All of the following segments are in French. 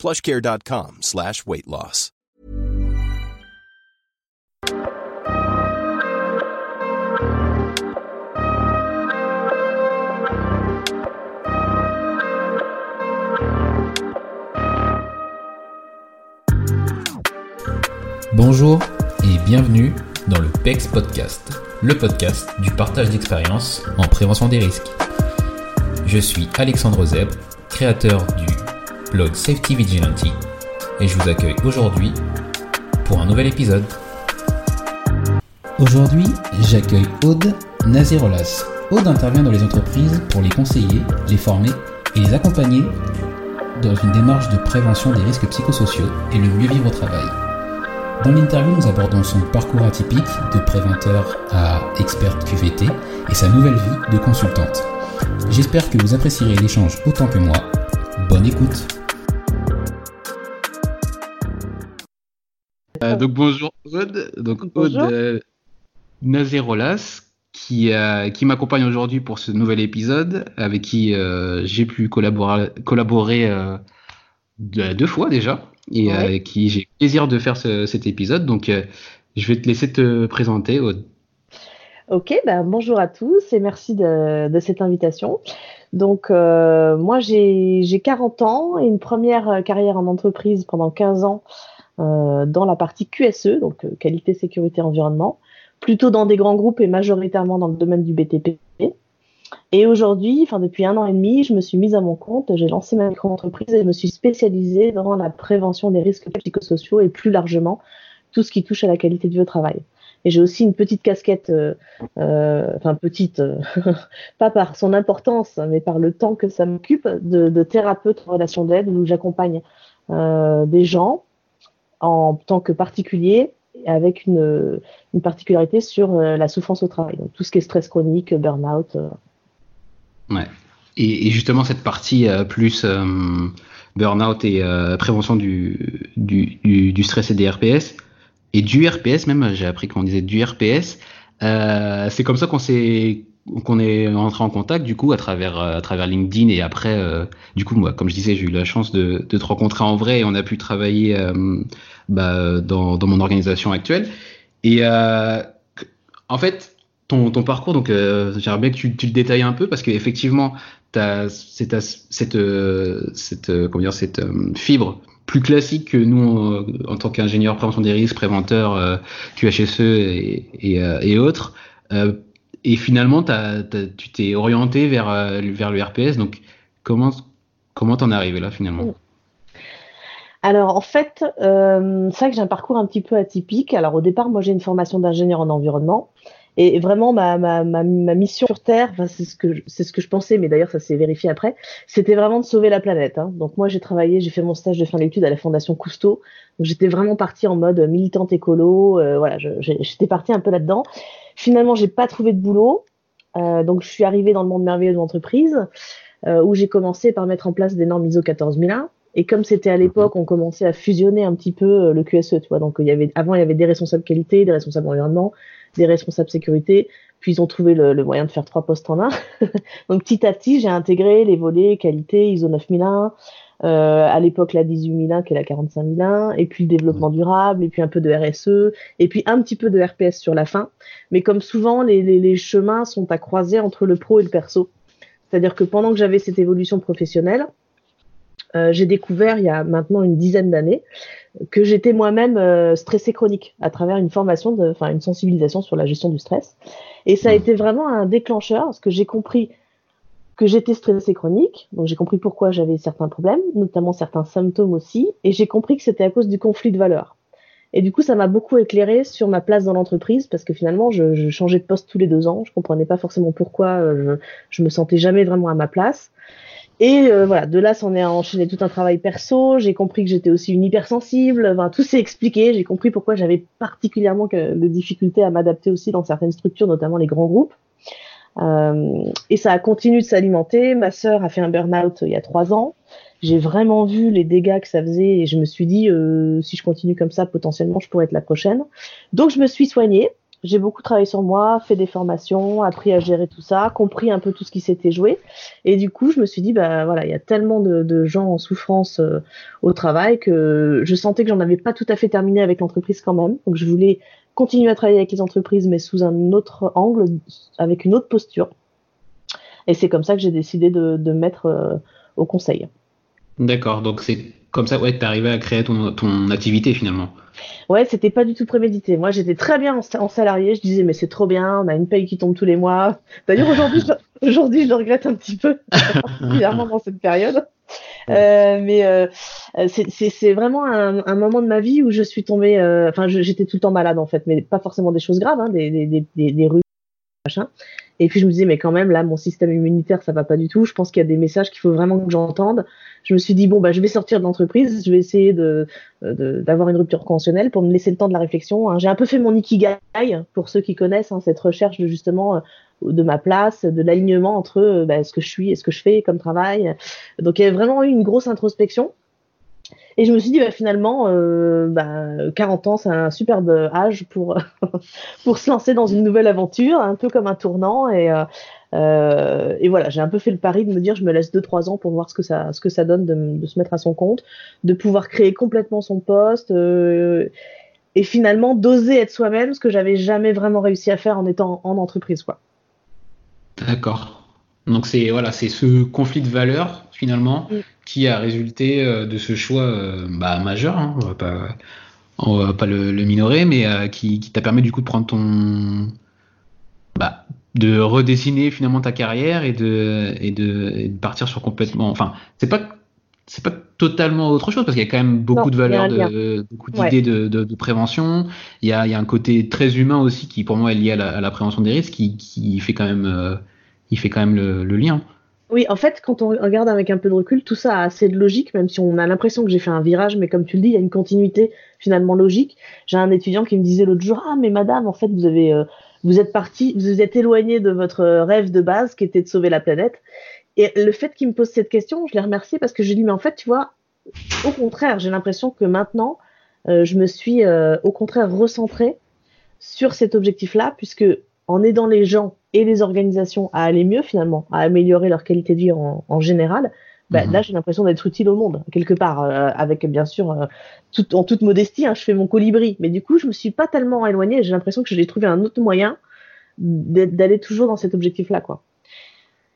plushcare.com slash weight loss. Bonjour et bienvenue dans le PEX Podcast, le podcast du partage d'expériences en prévention des risques. Je suis Alexandre Zeb, créateur du blog Safety Vigilante, et je vous accueille aujourd'hui pour un nouvel épisode. Aujourd'hui, j'accueille Aude Nazirolas. Aude intervient dans les entreprises pour les conseiller, les former et les accompagner dans une démarche de prévention des risques psychosociaux et le mieux vivre au travail. Dans l'interview, nous abordons son parcours atypique de préventeur à experte QVT et sa nouvelle vie de consultante. J'espère que vous apprécierez l'échange autant que moi. Bonne écoute. Donc bonjour Aude, donc Aude euh, Nazerolas qui, euh, qui m'accompagne aujourd'hui pour ce nouvel épisode avec qui euh, j'ai pu collaborer, collaborer deux fois déjà et avec qui j'ai plaisir de faire ce, cet épisode. Donc je vais te laisser te présenter Aude. Ok, bah, bonjour à tous et merci de, de cette invitation. Donc, euh, moi, j'ai 40 ans et une première carrière en entreprise pendant 15 ans euh, dans la partie QSE, donc euh, qualité, sécurité, environnement, plutôt dans des grands groupes et majoritairement dans le domaine du BTP. Et aujourd'hui, enfin depuis un an et demi, je me suis mise à mon compte, j'ai lancé ma micro-entreprise et je me suis spécialisée dans la prévention des risques psychosociaux et plus largement tout ce qui touche à la qualité de vie au travail. Et j'ai aussi une petite casquette, euh, euh, enfin petite, euh, pas par son importance, mais par le temps que ça m'occupe, de, thérapeute en relation d'aide où j'accompagne euh, des gens en tant que particulier avec une, particularité sur euh, la souffrance au travail. Donc tout ce qui est stress chronique, burn-out. Euh. Ouais. Et, justement cette partie plus burn-out et prévention du, du, du, du stress et des RPS et du RPS même, j'ai appris qu'on disait du RPS. Euh, c'est comme ça qu'on s'est qu'on est rentré en contact du coup à travers à travers LinkedIn et après euh, du coup moi comme je disais j'ai eu la chance de, de te rencontrer en vrai et on a pu travailler euh, bah, dans, dans mon organisation actuelle et euh, en fait ton, ton parcours donc euh, j'aimerais bien que tu, tu le détailles un peu parce qu'effectivement t'as cette cette cette comment dire cette fibre plus classique que nous euh, en tant qu'ingénieur prévention des risques, préventeur euh, QHSE et, euh, et autres. Et finalement, tu t'es orienté vers, vers le RPS. Donc, comment comment t'en es arrivé là finalement? Alors en fait, euh, c'est vrai que j'ai un parcours un petit peu atypique. Alors au départ, moi j'ai une formation d'ingénieur en environnement. Et vraiment, ma, ma, ma, ma mission sur Terre, enfin, c'est ce que c'est ce que je pensais, mais d'ailleurs ça s'est vérifié après, c'était vraiment de sauver la planète. Hein. Donc moi j'ai travaillé, j'ai fait mon stage de fin d'études à la Fondation Cousteau. Donc j'étais vraiment partie en mode militante écolo. Euh, voilà, j'étais partie un peu là-dedans. Finalement, j'ai pas trouvé de boulot, euh, donc je suis arrivée dans le monde merveilleux de l'entreprise euh, où j'ai commencé par mettre en place des normes ISO 14001. Et comme c'était à l'époque, on commençait à fusionner un petit peu euh, le QSE, tu vois. Donc il y avait avant il y avait des responsables qualité, des responsables environnement, des responsables sécurité. Puis ils ont trouvé le, le moyen de faire trois postes en un. Donc petit à petit, j'ai intégré les volets qualité, ISO 9001, euh, à l'époque la 18001 qui est la 45001, et puis le développement durable, et puis un peu de RSE, et puis un petit peu de RPS sur la fin. Mais comme souvent, les, les, les chemins sont à croiser entre le pro et le perso. C'est-à-dire que pendant que j'avais cette évolution professionnelle, euh, j'ai découvert il y a maintenant une dizaine d'années que j'étais moi-même euh, stressée chronique à travers une formation, enfin une sensibilisation sur la gestion du stress. Et ça a été vraiment un déclencheur parce que j'ai compris que j'étais stressée chronique, donc j'ai compris pourquoi j'avais certains problèmes, notamment certains symptômes aussi, et j'ai compris que c'était à cause du conflit de valeurs. Et du coup, ça m'a beaucoup éclairé sur ma place dans l'entreprise parce que finalement, je, je, changeais de poste tous les deux ans. Je comprenais pas forcément pourquoi. Euh, je, je me sentais jamais vraiment à ma place. Et euh, voilà, de là, s'en est enchaîné tout un travail perso. J'ai compris que j'étais aussi une hypersensible. Enfin, tout s'est expliqué. J'ai compris pourquoi j'avais particulièrement que, de difficultés à m'adapter aussi dans certaines structures, notamment les grands groupes. Euh, et ça a continué de s'alimenter. Ma sœur a fait un burn-out il y a trois ans. J'ai vraiment vu les dégâts que ça faisait et je me suis dit, euh, si je continue comme ça, potentiellement, je pourrais être la prochaine. Donc, je me suis soignée j'ai beaucoup travaillé sur moi, fait des formations, appris à gérer tout ça, compris un peu tout ce qui s'était joué. Et du coup, je me suis dit, bah voilà, il y a tellement de, gens en souffrance euh, au travail que je sentais que j'en avais pas tout à fait terminé avec l'entreprise quand même. Donc je voulais continuer à travailler avec les entreprises, mais sous un autre angle, avec une autre posture. Et c'est comme ça que j'ai décidé de, de mettre euh, au conseil. D'accord, donc c'est comme ça ouais, que tu arrivé à créer ton, ton activité finalement. Ouais, c'était pas du tout prémédité. Moi, j'étais très bien en, salarié. Je disais, mais c'est trop bien, on a une paye qui tombe tous les mois. D'ailleurs, aujourd'hui, je, aujourd'hui, je le regrette un petit peu, particulièrement dans cette période. Euh, mais euh, c'est vraiment un, un, moment de ma vie où je suis tombée. Euh, enfin, j'étais tout le temps malade en fait, mais pas forcément des choses graves, hein, des, des, des, des machin. Et puis je me disais, mais quand même, là, mon système immunitaire, ça va pas du tout. Je pense qu'il y a des messages qu'il faut vraiment que j'entende. Je me suis dit, bon, bah, je vais sortir de l'entreprise, je vais essayer de, d'avoir une rupture conventionnelle pour me laisser le temps de la réflexion. Hein. J'ai un peu fait mon ikigai, pour ceux qui connaissent, hein, cette recherche de justement euh, de ma place, de l'alignement entre euh, bah, ce que je suis et ce que je fais comme travail. Donc il y a vraiment eu une grosse introspection. Et je me suis dit, bah, finalement, euh, bah, 40 ans, c'est un superbe âge pour, pour se lancer dans une nouvelle aventure, un peu comme un tournant. Et, euh, euh, et voilà, j'ai un peu fait le pari de me dire, je me laisse 2-3 ans pour voir ce que ça, ce que ça donne de, de, se mettre à son compte, de pouvoir créer complètement son poste. Euh, et finalement, d'oser être soi-même, ce que j'avais jamais vraiment réussi à faire en étant en, entreprise. quoi. D'accord. Donc c'est voilà, c'est ce conflit de valeurs finalement mm. Qui a résulté euh, de ce choix euh, bah, majeur. Hein, on va pas, on va pas le, minorer, mais euh, qui, t'a permis du coup de prendre ton, bah, de redessiner finalement ta carrière et de et de, partir sur complètement. Enfin, c'est pas c'est pas totalement autre chose parce qu'il y a quand même beaucoup de valeurs, de, beaucoup d'idées de, prévention. Il y, a, il y a un côté très humain aussi qui pour moi est lié à la, prévention des risques qui, qui fait quand même il fait quand même le, lien. Oui, en fait, quand on regarde avec un peu de recul, tout ça a assez de logique, même si on a l'impression que j'ai fait un virage, mais comme tu le dis, il y a une continuité finalement logique. J'ai un étudiant qui me disait l'autre jour, ah mais madame, en fait, vous avez, euh, vous êtes parti, vous êtes éloigné de votre rêve de base, qui était de sauver la planète. Et le fait qu'il me pose cette question, je l'ai remercié parce que j'ai dit, mais en fait, tu vois, au contraire, j'ai l'impression que maintenant, euh, je me suis euh, au contraire recentrée sur cet objectif-là, puisque en aidant les gens et les organisations à aller mieux finalement, à améliorer leur qualité de vie en, général, bah, mhm. là j'ai l'impression d'être utile au monde quelque part, euh, avec bien sûr euh, tout, en toute modestie, hein, je fais mon colibri, mais du coup je me suis pas tellement éloignée, j'ai l'impression que j'ai trouvé un autre moyen d'aller toujours dans cet objectif-là quoi.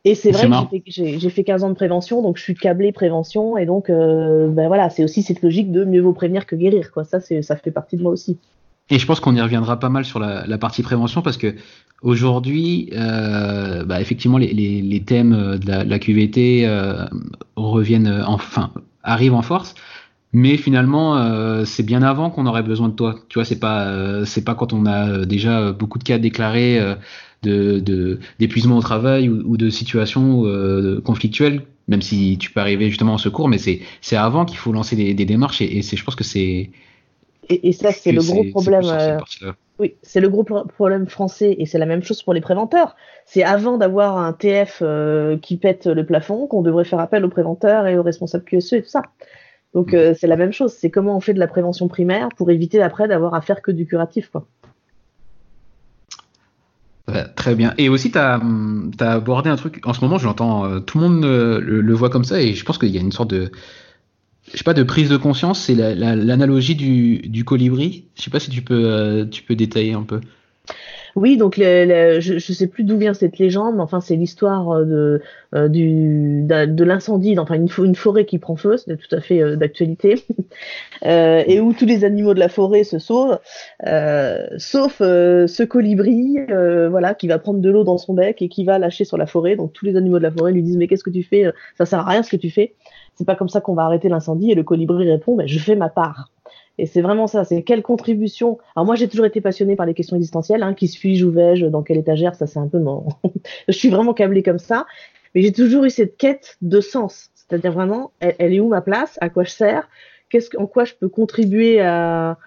Et c'est vrai que j'ai fait 15 ans de prévention, donc je suis câblée prévention, et donc euh, ben voilà, c'est aussi cette logique de mieux vaut prévenir que guérir, quoi. Ça, ça fait partie de moi aussi. Et je pense qu'on y reviendra pas mal sur la, partie prévention parce que aujourd'hui, euh, bah effectivement, les, thèmes de la, QVT euh, reviennent, enfin, arrivent en force. Mais finalement, euh, c'est bien avant qu'on aurait besoin de toi. Tu vois, c'est pas, euh, c'est pas quand on a déjà beaucoup de cas déclarés euh, de d'épuisement au travail ou, de situations conflictuelles, même si tu peux arriver justement en secours. Mais c'est avant qu'il faut lancer des, démarches et, je pense que c'est et, ça, c'est le gros problème. Euh, oui, c'est le gros problème français et c'est la même chose pour les préventeurs. C'est avant d'avoir un TF euh, qui pète le plafond qu'on devrait faire appel aux préventeurs et aux responsables QSE et tout ça. Donc mm. euh, c'est la même chose. C'est comment on fait de la prévention primaire pour éviter après d'avoir à faire que du curatif. Quoi. très bien. Et aussi, tu as, as, abordé un truc. En ce moment, je l'entends, tout le monde le, le, voit comme ça et je pense qu'il y a une sorte de je sais pas, de prise de conscience, c'est l'analogie du, du, colibri. Je sais pas si tu peux, euh, tu peux détailler un peu. Oui, donc je ne sais plus d'où vient cette légende, mais enfin c'est l'histoire euh, de, euh, de, l'incendie, enfin une, une, forêt qui prend feu, c'est tout à fait d'actualité, et où tous les animaux de la forêt se sauvent, sauf ce colibri, voilà, qui va prendre de l'eau dans son bec et qui va lâcher sur la forêt. Donc tous les animaux de la forêt lui disent mais qu'est-ce que tu fais? Ça sert à rien ce que tu fais c'est pas comme ça qu'on va arrêter l'incendie. Et le colibri répond, ben, je fais ma part. Et c'est vraiment ça, c'est quelle contribution. Alors moi j'ai toujours été passionnée par les questions existentielles, hein, qui suis-je, où vais-je, dans quelle étagère, ça c'est un peu mon. je suis vraiment câblée comme ça. Mais j'ai toujours eu cette quête de sens. C'est-à-dire vraiment, elle, est où ma place? À quoi je sers? Qu'est-ce, En quoi je peux contribuer à,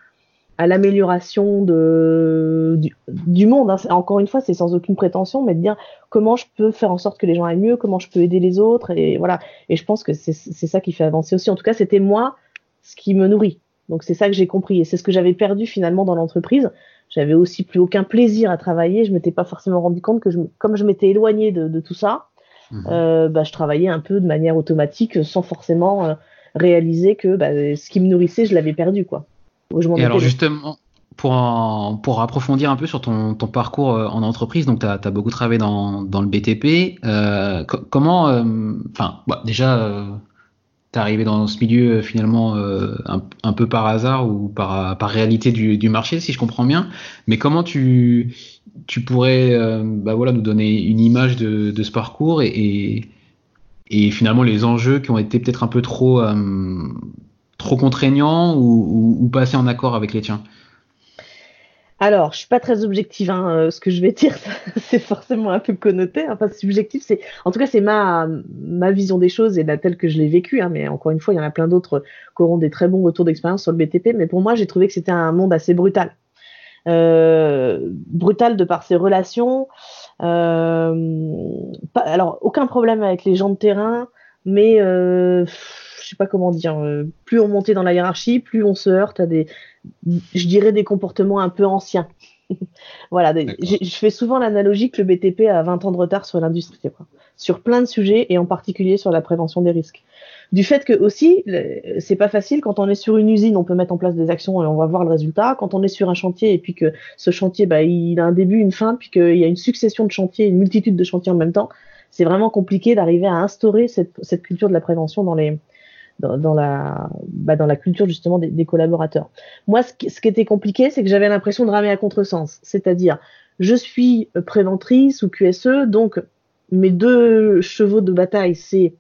à l'amélioration de, du, monde. Hein. Encore une fois, c'est sans aucune prétention, mais de dire comment je peux faire en sorte que les gens aillent mieux, comment je peux aider les autres, et voilà. Et je pense que c'est ça qui fait avancer aussi. En tout cas, c'était moi ce qui me nourrit. Donc c'est ça que j'ai compris, et c'est ce que j'avais perdu finalement dans l'entreprise. J'avais aussi plus aucun plaisir à travailler. Je m'étais pas forcément rendu compte que je, comme je m'étais éloigné de, de, tout ça, mmh. euh, bah, je travaillais un peu de manière automatique, sans forcément euh, réaliser que bah, ce qui me nourrissait, je l'avais perdu, quoi et alors justement, pour, pour approfondir un peu sur ton, ton parcours euh, en entreprise, donc tu as, beaucoup travaillé dans, dans le BTP. Euh, comment, euh, enfin, bah, déjà, euh, tu es arrivé dans ce milieu finalement un, un, peu par hasard ou par, par réalité du, du, marché, si je comprends bien. Mais comment tu, tu pourrais bah, voilà, nous donner une image de, de ce parcours et, et, et, finalement les enjeux qui ont été peut-être un peu trop trop contraignant ou, pas assez en accord avec les tiens? Alors, je suis pas très objective. Hein, euh, ce que je vais dire, c'est forcément un peu connoté. Enfin, subjectif, c'est, en tout cas, c'est ma vision des choses et la telle que je l'ai vécue. Hein, mais encore une fois, il y en a plein d'autres qui auront des très bons retours d'expérience sur le BTP. Mais pour moi, j'ai trouvé que c'était un monde assez brutal, euh, brutal de par ses relations. Euh, alors, aucun problème avec les gens de terrain, mais je sais pas comment dire, euh, plus on montait dans la hiérarchie, plus on se heurte à des, je dirais des comportements un peu anciens. voilà, je fais souvent l'analogie que le BTP a 20 ans de retard sur l'industrie, sur plein de sujets et en particulier sur la prévention des risques. Du fait que aussi, c'est pas facile quand on est sur une usine, on peut mettre en place des actions et on va voir le résultat. Quand on est sur un chantier et puis que ce chantier, bah, il a un début, une fin, puis qu'il y a une succession de chantiers, une multitude de chantiers en même temps, c'est vraiment compliqué d'arriver à instaurer cette, cette, culture de la prévention dans les, dans, la, bah, dans la culture justement des, collaborateurs. Moi, ce qui, ce qui était compliqué, c'est que j'avais l'impression de ramer à contresens. C'est-à-dire, je suis préventrice ou QSE, donc mes deux chevaux de bataille, c'est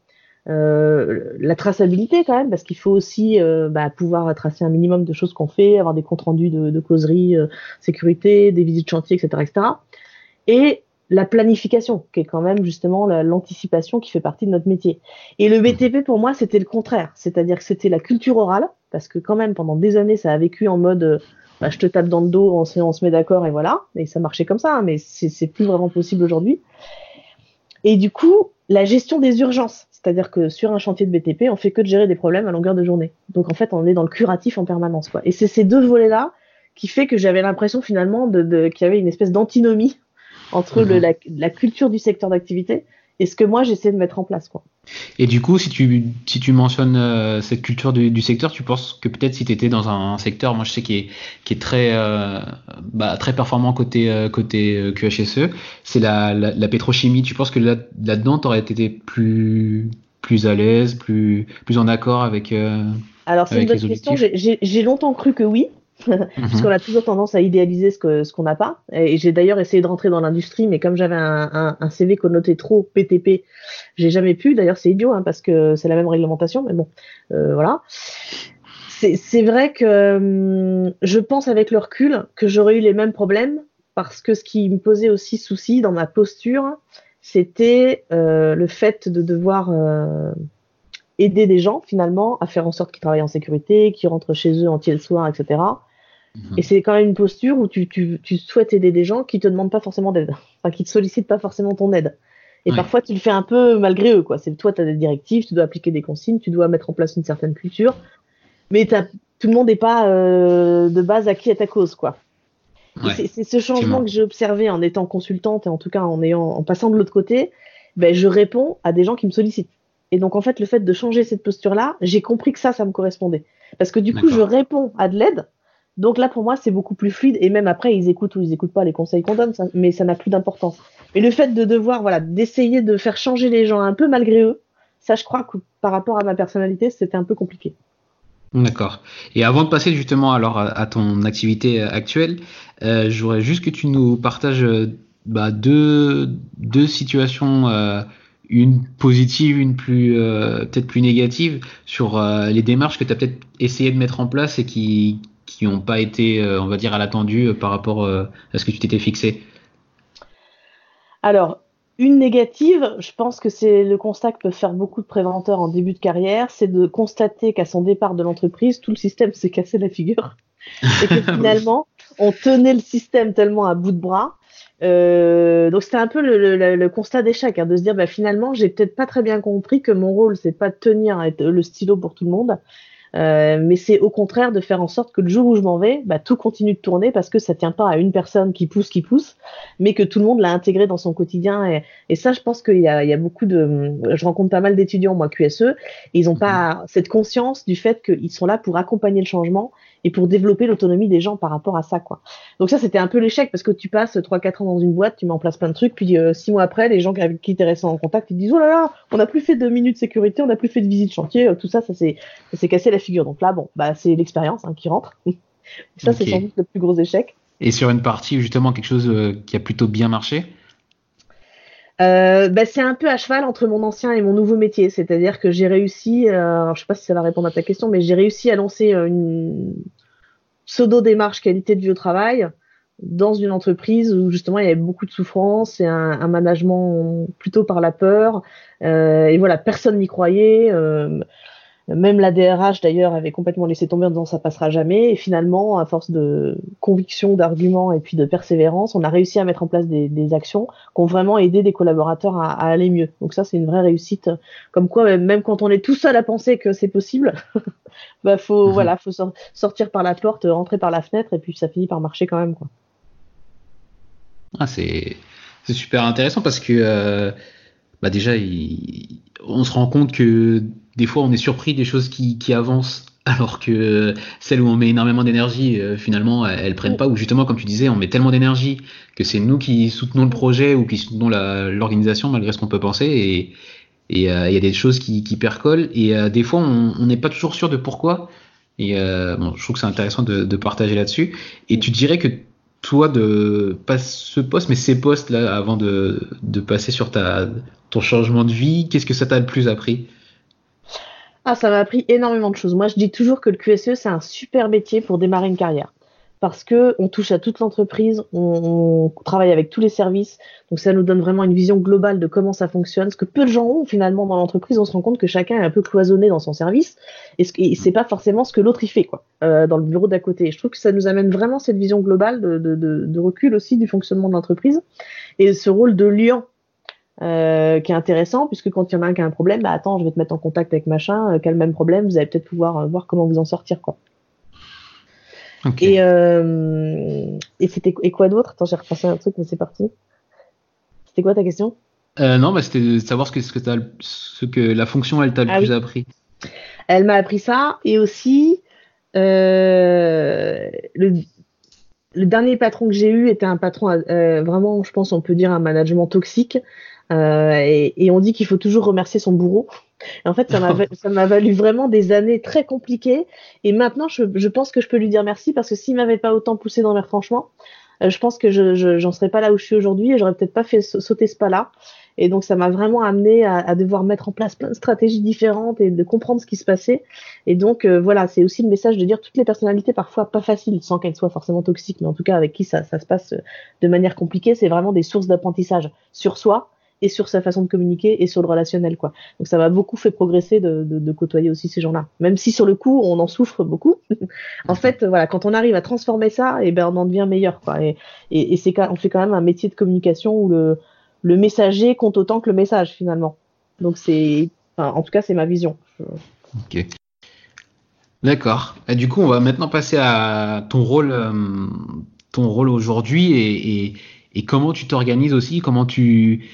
euh, la traçabilité quand même, parce qu'il faut aussi euh, bah, pouvoir tracer un minimum de choses qu'on fait, avoir des comptes rendus de, de causerie, euh, sécurité, des visites chantier, etc., etc. Et la planification, qui est quand même justement l'anticipation qui fait partie de notre métier. Et le BTP, pour moi, c'était le contraire. C'est-à-dire que c'était la culture orale, parce que quand même, pendant des années, ça a vécu en mode euh, bah, je te tape dans le dos, on se, on se met d'accord et voilà. Et ça marchait comme ça, hein, mais c'est plus vraiment possible aujourd'hui. Et du coup, la gestion des urgences. C'est-à-dire que sur un chantier de BTP, on fait que de gérer des problèmes à longueur de journée. Donc en fait, on est dans le curatif en permanence. Quoi. Et c'est ces deux volets-là qui fait que j'avais l'impression finalement de, de qu'il y avait une espèce d'antinomie entre le, mhm. la, culture du secteur d'activité et ce que moi j'essaie de mettre en place. Quoi. Et du coup, si tu, si tu mentionnes euh, cette culture du, du, secteur, tu penses que peut-être si tu étais dans un, secteur, moi je sais qui est, qui est très, euh, bah, très performant côté, euh, côté QHSE, c'est la, la, la, pétrochimie. Tu penses que là, là-dedans, tu aurais été plus, plus à l'aise, plus, plus en accord avec. Alors c'est une bonne question. J'ai longtemps cru que oui. Puisqu'on a toujours tendance à idéaliser ce que ce qu'on n'a pas. Et j'ai d'ailleurs essayé de rentrer dans l'industrie, mais comme j'avais un, un, un, CV connoté trop PTP, j'ai jamais pu. D'ailleurs, c'est idiot, hein, parce que c'est la même réglementation, mais bon, euh, voilà. C'est vrai que hum, je pense avec le recul que j'aurais eu les mêmes problèmes, parce que ce qui me posait aussi souci dans ma posture, c'était euh, le fait de devoir euh, aider des gens finalement à faire en sorte qu'ils travaillent en sécurité, qu'ils rentrent chez eux entier le soir, etc. Et c'est quand même une posture où tu, tu, tu, souhaites aider des gens qui te demandent pas forcément d'aide, enfin qui te sollicitent pas forcément ton aide. Et parfois tu le fais un peu malgré eux, quoi. C'est toi, tu as des directives, tu dois appliquer des consignes, tu dois mettre en place une certaine culture, mais tout le monde n'est pas euh, de base acquis à ta cause, quoi. C'est ce changement que j'ai observé en étant consultante et en tout cas en ayant en passant de l'autre côté, ben je réponds à des gens qui me sollicitent. Et donc en fait le fait de changer cette posture là, j'ai compris que ça, ça me correspondait, parce que du coup je réponds à de l'aide donc là, pour moi, c'est beaucoup plus fluide. Et même après, ils écoutent ou ils écoutent pas les conseils qu'on donne, mais ça n'a plus d'importance. Mais le fait de devoir, voilà, d'essayer de faire changer les gens un peu malgré eux, ça, je crois que par rapport à ma personnalité, c'était un peu compliqué. D'accord. Et avant de passer justement alors à, ton activité actuelle, euh, j'aurais juste que tu nous partages euh, bah, deux, deux situations, euh, une positive, une plus euh, peut-être plus négative, sur les démarches que tu as peut-être essayé de mettre en place et qui, qui n'ont pas été, euh, on va dire, à l'attendu euh, par rapport euh, à ce que tu t'étais fixé Alors, Une négative, je pense que c'est le constat que peuvent faire beaucoup de préventeurs en début de carrière, c'est de constater qu'à son départ de l'entreprise, tout le système s'est cassé la figure. Et que finalement, on tenait le système tellement à bout de bras. Euh, donc c'était un peu le, le, le constat d'échec, hein, de se dire bah, finalement j'ai peut-être pas très bien compris que mon rôle c'est pas de tenir le stylo pour tout le monde, euh, mais c'est au contraire de faire en sorte que le jour où je m'en vais, bah, tout continue de tourner parce que ça tient pas à une personne qui pousse, qui pousse, mais que tout le monde l'a intégré dans son quotidien. Et, et ça, je pense qu'il y y a beaucoup de, je rencontre pas mal d'étudiants moi QSE, et ils ont pas mhm. cette conscience du fait qu'ils sont là pour accompagner le changement et pour développer l'autonomie des gens par rapport à ça, quoi. Donc ça, c'était un peu l'échec parce que tu passes 3-4 ans dans une boîte, tu mets en place plein de trucs, puis 6 euh, mois après, les gens avec qui tu es resté en contact, ils disent oh là là, on n'a plus fait de minutes de sécurité, on n'a plus fait de visite chantier, euh, tout ça, ça s'est cassé la figure. Donc là, bon, bah c'est l'expérience hein, qui rentre. ça, c'est sans doute le plus gros échec. Et sur une partie justement quelque chose euh, qui a plutôt bien marché? Euh, bah, c'est un peu à cheval entre mon ancien et mon nouveau métier. C'est-à-dire que j'ai réussi, euh, je sais pas si ça va répondre à ta question, mais j'ai réussi à lancer euh, une pseudo-démarche qualité de vie au travail dans une entreprise où justement il y avait beaucoup de souffrance et un, un management plutôt par la peur. Euh, et voilà, personne n'y croyait. Euh, même la DRH d'ailleurs avait complètement laissé tomber en disant ça passera jamais. Et finalement, à force de conviction, d'arguments et puis de persévérance, on a réussi à mettre en place des, des actions qui ont vraiment aidé des collaborateurs à, à aller mieux. Donc ça, c'est une vraie réussite. Comme quoi, même quand on est tout seul à penser que c'est possible, bah faut mhm. voilà, faut sortir par la porte, rentrer par la fenêtre, et puis ça finit par marcher quand même quoi. Ah, c'est c'est super intéressant parce que euh, bah déjà, il, on se rend compte que des fois on est surpris des choses qui, avancent alors que celles où on met énormément d'énergie, euh, finalement, elles, prennent pas. Ou justement, comme tu disais, on met tellement d'énergie que c'est nous qui soutenons le projet ou qui soutenons l'organisation malgré ce qu'on peut penser. Et il euh, y a des choses qui, percolent. Et euh, des fois, on n'est pas toujours sûr de pourquoi. Et bon, je trouve que c'est intéressant de, de partager là-dessus. Et tu dirais que toi, de pas ce poste, mais ces postes là, avant de, de passer sur ta, ton changement de vie, qu'est-ce que ça t'a le plus appris? Ah, ça m'a appris énormément de choses. Moi, je dis toujours que le QSE, c'est un super métier pour démarrer une carrière. Parce que on touche à toute l'entreprise, on, travaille avec tous les services, donc ça nous donne vraiment une vision globale de comment ça fonctionne. Ce que peu de gens ont finalement dans l'entreprise, on se rend compte que chacun est un peu cloisonné dans son service, et, ce, et c'est pas forcément ce que l'autre y fait, quoi, euh, dans le bureau d'à côté. je trouve que ça nous amène vraiment cette vision globale de, de recul aussi du fonctionnement de l'entreprise et ce rôle de lien euh, qui est intéressant, puisque quand il y en a un qui a un problème, bah attends, je vais te mettre en contact avec machin, euh, qui a le même problème, vous allez peut-être pouvoir euh, voir comment vous en sortir, quoi. Okay. Et, euh, et c'était et quoi d'autre? Attends, j'ai repensé à un truc, mais c'est parti. C'était quoi ta question? Euh, Non, bah, c'était de savoir ce que, ce, que ce que la fonction elle t'a le ah, plus oui. appris. Elle m'a appris ça, et aussi le, le dernier patron que j'ai eu était un patron vraiment, je pense, on peut dire un management toxique. Euh, et, et, on dit qu'il faut toujours remercier son bourreau. Et en fait, ça m'a, ça m'a valu vraiment des années très compliquées. Et maintenant, je, je, pense que je peux lui dire merci parce que s'il m'avait pas autant poussé dans mes retranchements, euh, je pense que je, je, j'en serais pas là où je suis aujourd'hui et j'aurais peut-être pas fait sauter ce pas-là. Et donc, ça m'a vraiment amené à, à, devoir mettre en place plein de stratégies différentes et de comprendre ce qui se passait. Et donc, euh, voilà, c'est aussi le message de dire toutes les personnalités, parfois pas faciles, sans qu'elles soient forcément toxiques, mais en tout cas avec qui ça, ça se passe de manière compliquée, c'est vraiment des sources d'apprentissage sur soi, et sur sa façon de communiquer et sur le relationnel quoi. Donc ça m'a beaucoup fait progresser de, côtoyer aussi ces gens-là. Même si sur le coup on en souffre beaucoup, en fait voilà quand on arrive à transformer ça, et eh ben on en devient meilleur quoi. Et, et, et c'est on fait quand même un métier de communication où le le messager compte autant que le message finalement. Donc c'est en tout cas c'est ma vision. Ok. D'accord. Du coup on va maintenant passer à ton rôle euh, ton rôle aujourd'hui et, et, et comment tu t'organises aussi, comment tu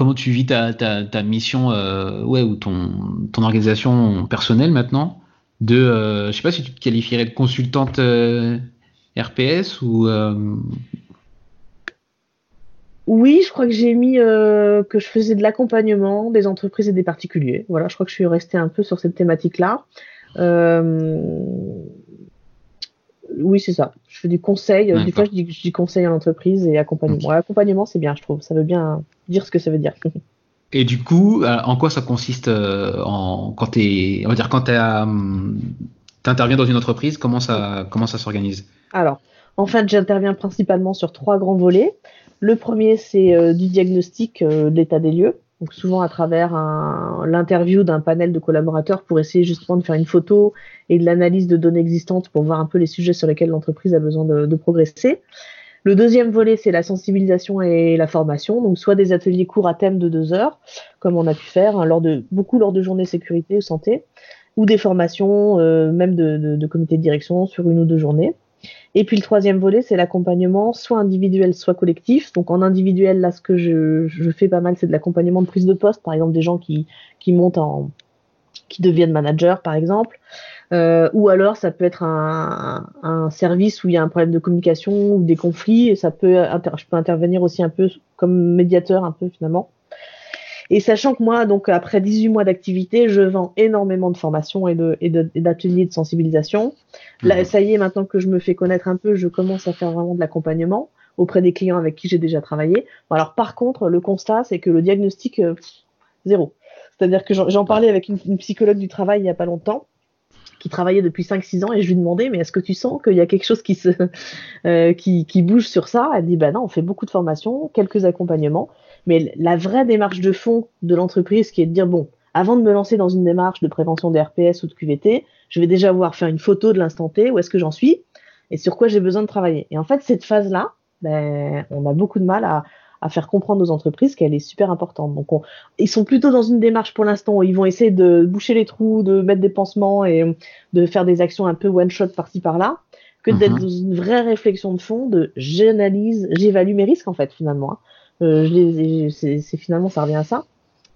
comment tu vis ta, mission euh, ou ton, organisation personnelle maintenant de euh, je sais pas si tu te qualifierais de consultante euh, RPS ou euh... oui je crois que j'ai mis que je faisais de l'accompagnement des entreprises et des particuliers. Voilà je crois que je suis restée un peu sur cette thématique là euh, oui, c'est ça. Je fais du conseil. Des fois, je dis, je dis conseil à l'entreprise et accompagnement. Okay. Accompagnement, c'est bien, je trouve. Ça veut bien dire ce que ça veut dire. Et du coup, euh, en quoi ça consiste euh, en, quand on va dire quand tu interviens dans une entreprise, comment ça, comment ça s'organise? Alors, en fait, j'interviens principalement sur trois grands volets. Le premier, c'est du diagnostic de l'état des lieux, donc souvent à travers l'interview d'un panel de collaborateurs pour essayer justement de faire une photo et de l'analyse de données existantes pour voir un peu les sujets sur lesquels l'entreprise a besoin de, progresser. Le deuxième volet, c'est la sensibilisation et la formation, donc soit des ateliers courts à thème de deux heures, comme on a pu faire hein, lors de beaucoup lors de journées sécurité ou santé, ou des formations euh, même de, de, de comité de direction sur une ou deux journées. Et puis le troisième volet, c'est l'accompagnement, soit individuel, soit collectif. Donc en individuel, là, ce que je, fais pas mal, c'est de l'accompagnement de prise de poste, par exemple des gens qui, montent en, qui deviennent managers, par exemple. Euh, ou alors ça peut être un, un, service où il y a un problème de communication ou des conflits, et ça peut, je peux intervenir aussi un peu comme médiateur, un peu finalement. Et sachant que moi, donc après 18 mois d'activité, je vends énormément de formations et d'ateliers de, de, sensibilisation. Là, mhm. ça y est, maintenant que je me fais connaître un peu, je commence à faire vraiment de l'accompagnement auprès des clients avec qui j'ai déjà travaillé. Bon, alors par contre, le constat, c'est que le diagnostic, euh, zéro. C'est-à-dire que j'en parlais avec une, une, psychologue du travail il y a pas longtemps qui travaillait depuis 5-6 ans et je lui demandais mais est-ce que tu sens qu'il y a quelque chose qui se euh, qui, qui, bouge sur ça? Elle dit bah non, on fait beaucoup de formations, quelques accompagnements, mais la vraie démarche de fond de l'entreprise qui est de dire bon, avant de me lancer dans une démarche de prévention des RPS ou de QVT, je vais déjà voir faire une photo de l'instant T, où est-ce que j'en suis et sur quoi j'ai besoin de travailler. Et en fait, cette phase-là, ben, on a beaucoup de mal à, à faire comprendre aux entreprises qu'elle est super importante. Donc, ils sont plutôt dans une démarche pour l'instant où ils vont essayer de boucher les trous, de mettre des pansements et de faire des actions un peu one shot par-ci par-là, que d'être mhm. dans une vraie réflexion de fond, de j'analyse, j'évalue mes risques en fait finalement. Hein. Euh, c'est finalement ça revient à ça.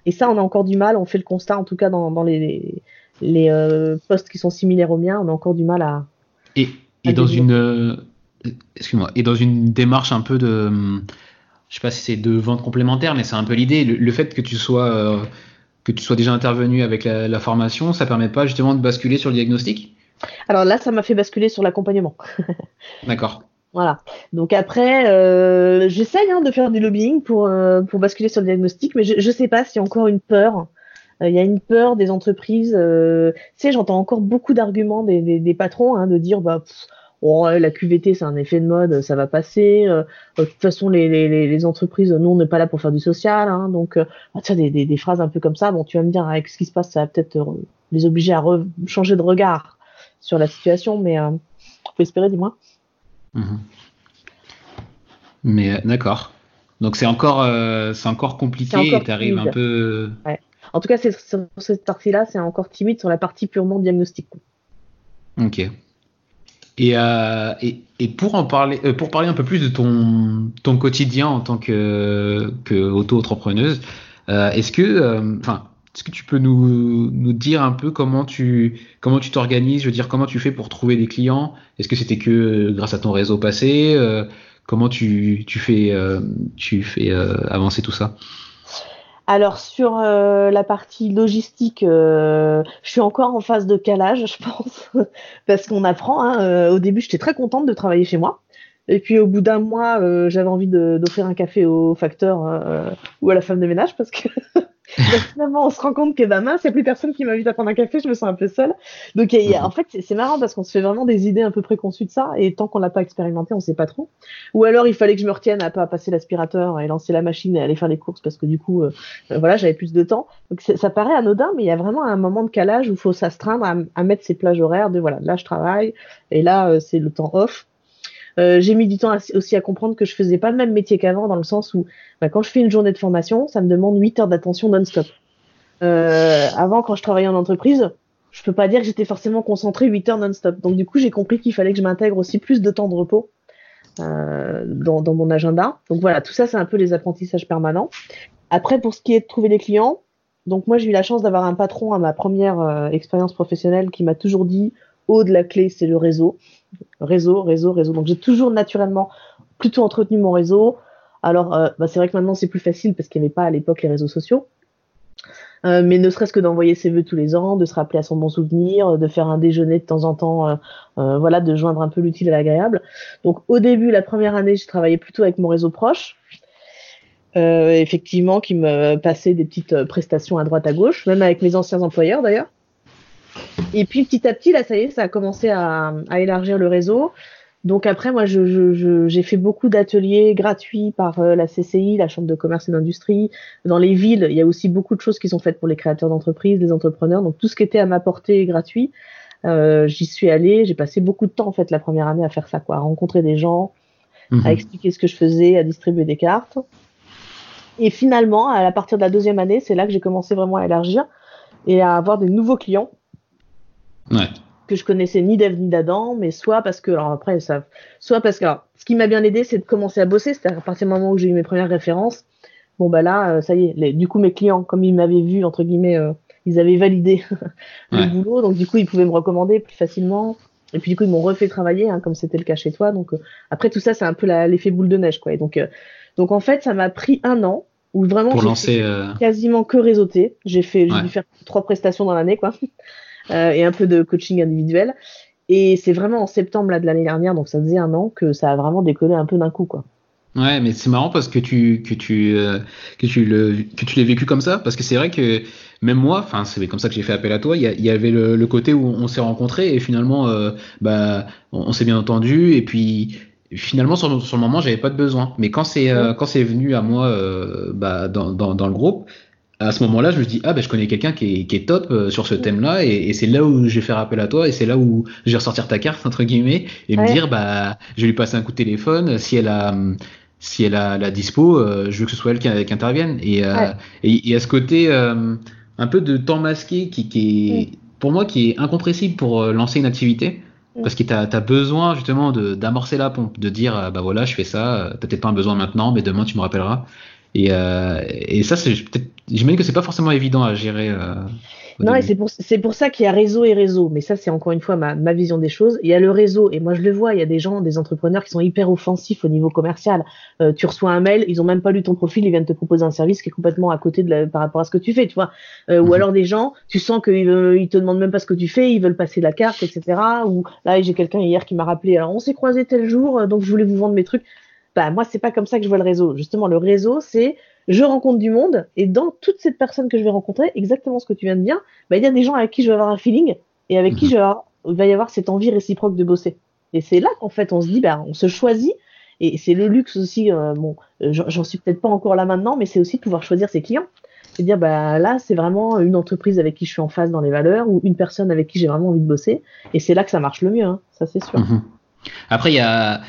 Et ça, on a encore du mal. On fait le constat, en tout cas dans, dans les, les euh, postes qui sont similaires aux miens, on a encore du mal à. Et, et dans une, euh, excuse-moi, et dans une démarche un peu de je sais pas si c'est de vente complémentaire, mais c'est un peu l'idée. Le, fait que tu sois euh, que tu sois déjà intervenu avec la, formation, ça permet pas justement de basculer sur le diagnostic? Alors là, ça m'a fait basculer sur l'accompagnement. D'accord. Voilà. Donc après, euh, j'essaye hein, de faire du lobbying pour euh, pour basculer sur le diagnostic, mais je ne sais pas s'il y a encore une peur. Il y a une peur des entreprises. tu sais, j'entends encore beaucoup d'arguments des, des, patrons hein, de dire bah oh, la QVT c'est un effet de mode, ça va passer. Euh, de toute façon, les, les, les, entreprises, nous on n'est pas là pour faire du social, hein, donc euh, bah, tu des, des, des, phrases un peu comme ça. Bon, tu vas me dire avec ce qui se passe, ça va peut-être euh, les obliger à changer de regard sur la situation, mais euh, faut espérer, dis-moi. Mhm. Mais d'accord. Donc c'est encore, c'est encore compliqué et tu arrives un peu. Ouais. En tout cas, sur cette partie-là, c'est encore timide sur la partie purement diagnostique. Ok. Euh, et, et, pour en parler, euh, pour parler un peu plus de ton, ton quotidien en tant que, que auto-entrepreneuse, euh, est-ce que, enfin, est-ce que tu peux nous, dire un peu comment tu comment tu t'organises, je veux dire comment tu fais pour trouver des clients? Est-ce que c'était que grâce à ton réseau passé Comment tu, tu fais tu fais avancer tout ça? Alors sur euh, la partie logistique, euh, je suis encore en phase de calage, je pense, parce qu'on apprend. Hein, euh, au début, j'étais très contente de travailler chez moi. Et puis au bout d'un mois, j'avais envie d'offrir un café au facteur ou à la femme de ménage parce que finalement, on se rend compte que bah mince, il n'y a plus personne qui m'invite à prendre un café, je me sens un peu seule. Donc, y a, mhm. en fait, c'est marrant parce qu'on se fait vraiment des idées un peu préconçues de ça, et tant qu'on l'a pas expérimenté, on sait pas trop. Ou alors, il fallait que je me retienne à pas passer l'aspirateur et lancer la machine et aller faire les courses parce que du coup, euh, euh, voilà, j'avais plus de temps. Donc, ça paraît anodin, mais il y a vraiment un moment de calage où il faut s'astreindre à, à, mettre ses plages horaires de voilà, là je travaille et là euh, c'est le temps off. Euh, j'ai mis du temps aussi à comprendre que je faisais pas le même métier qu'avant, dans le sens où bah, quand je fais une journée de formation, ça me demande 8 heures d'attention non-stop. Euh, avant, quand je travaillais en entreprise, je peux pas dire que j'étais forcément concentré 8 heures non-stop. Donc du coup, j'ai compris qu'il fallait que je m'intègre aussi plus de temps de repos euh, dans, dans, mon agenda. Donc voilà, tout ça, c'est un peu les apprentissages permanents. Après, pour ce qui est de trouver les clients, donc moi, j'ai eu la chance d'avoir un patron à ma première euh, expérience professionnelle qui m'a toujours dit, haut de la clé, c'est le réseau réseau, réseau, réseau. Donc j'ai toujours naturellement plutôt entretenu mon réseau. Alors euh, bah, c'est vrai que maintenant c'est plus facile parce qu'il n'y avait pas à l'époque les réseaux sociaux. Euh, mais ne serait-ce que d'envoyer ses vœux tous les ans, de se rappeler à son bon souvenir, de faire un déjeuner de temps en temps, euh, voilà, de joindre un peu l'utile à l'agréable. Donc au début, la première année, je travaillais plutôt avec mon réseau proche, effectivement, qui me passait des petites prestations à droite à gauche, même avec mes anciens employeurs d'ailleurs. Et puis petit à petit, là, ça y est, ça a commencé à, à élargir le réseau. Donc après, moi, j'ai je, j'ai fait beaucoup d'ateliers gratuits par euh, la CCI, la Chambre de commerce et d'industrie. Dans les villes, il y a aussi beaucoup de choses qui sont faites pour les créateurs d'entreprises, les entrepreneurs. Donc tout ce qui était à ma portée gratuit, euh, j'y suis allée. J'ai passé beaucoup de temps en fait la première année à faire ça, quoi, à rencontrer des gens, à mhm. expliquer ce que je faisais, à distribuer des cartes. Et finalement, à partir de la deuxième année, c'est là que j'ai commencé vraiment à élargir et à avoir des nouveaux clients. Ouais. Que je connaissais ni d'Ève ni d'Adam, mais soit parce que, alors après, ça, soit parce que, alors, ce qui m'a bien aidé, c'est de commencer à bosser, c'est-à-dire à partir du moment où j'ai eu mes premières références, bon bah là, euh, ça y est, du coup mes clients, comme ils m'avaient vu, entre guillemets, euh, ils avaient validé le boulot, donc du coup ils pouvaient me recommander plus facilement, et puis du coup ils m'ont refait travailler, hein, comme c'était le cas chez toi, donc euh, après tout ça c'est un peu l'effet boule de neige, quoi, et donc, donc en fait ça m'a pris un an, où vraiment pour lancer quasiment que réseauter, j'ai fait, j'ai dû faire trois prestations dans l'année, quoi. Euh, et un peu de coaching individuel. Et c'est vraiment en septembre là, de l'année dernière, donc ça faisait un an, que ça a vraiment décollé un peu d'un coup. Quoi. Ouais, mais c'est marrant parce que tu que tu euh, que tu le que tu l'as vécu comme ça parce que c'est vrai que même moi, enfin c'est comme ça que j'ai fait appel à toi. Il y, avait le, côté où on s'est rencontrés et finalement euh, bah on, s'est bien entendu et puis finalement sur, sur le moment j'avais pas de besoin. Mais quand c'est quand c'est venu à moi bah, dans, dans, dans le groupe, à ce moment-là, je me dis ah ben je connais quelqu'un qui est, qui est, top euh, sur ce thème-là et, et c'est là où je vais faire appel à toi et c'est là où je vais ressortir ta carte entre guillemets et me dire bah je vais lui passer un coup de téléphone si elle a si elle a la dispo, euh, je veux que ce soit elle qui, qui intervienne. Et, euh, et, et, à ce côté un peu de temps masqué qui, qui est mm. pour moi qui est incompressible pour lancer une activité mm. parce que tu as, besoin justement d'amorcer la pompe, de dire bah voilà je fais ça, t'as peut-être pas un besoin maintenant mais demain tu me rappelleras et, euh, et ça, c'est peut-être, j'imagine que c'est pas forcément évident à gérer. Euh, non, et c'est pour, c'est pour ça qu'il y a réseau et réseau. Mais ça, c'est encore une fois ma, ma vision des choses. Il y a le réseau, et moi je le vois, il y a des gens, des entrepreneurs qui sont hyper offensifs au niveau commercial. Euh, tu reçois un mail, ils ont même pas lu ton profil, ils viennent te proposer un service qui est complètement à côté de la, par rapport à ce que tu fais, tu vois. Euh, Ou mhm. alors des gens, tu sens qu'ils ils te demandent même pas ce que tu fais, ils veulent passer la carte, etc. Ou là, j'ai quelqu'un hier qui m'a rappelé, alors on s'est croisé tel jour, euh, donc je voulais vous vendre mes trucs. Bah moi, c'est pas comme ça que je vois le réseau. Justement, le réseau, c'est je rencontre du monde, et dans toutes ces personnes que je vais rencontrer, exactement ce que tu viens de dire, bah, il y a des gens avec qui je vais avoir un feeling, et avec qui mhm. je il va y avoir cette envie réciproque de bosser. Et c'est là qu'en fait on se dit, bah, on se choisit, et c'est le luxe aussi, euh, bon, j'en suis peut-être pas encore là maintenant, mais c'est aussi de pouvoir choisir ses clients. C'est dire, bah, là, c'est vraiment une entreprise avec qui je suis en phase dans les valeurs, ou une personne avec qui j'ai vraiment envie de bosser, et c'est là que ça marche le mieux, hein, ça c'est sûr. Mhm. Après, il y a,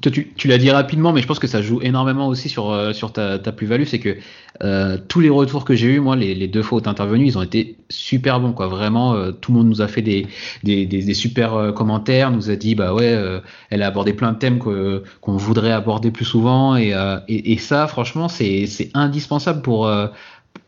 tu, tu l'as dit rapidement, mais je pense que ça joue énormément aussi sur, euh, sur ta, ta plus-value. C'est que euh, tous les retours que j'ai eu, moi, les, les, deux fois où tu intervenu, ils ont été super bons. Quoi. Vraiment, euh, tout le monde nous a fait des, des, des, des super euh, commentaires, nous a dit, bah ouais, elle a abordé plein de thèmes qu'on voudrait aborder plus souvent. Et, et, et ça, franchement, c'est indispensable pour.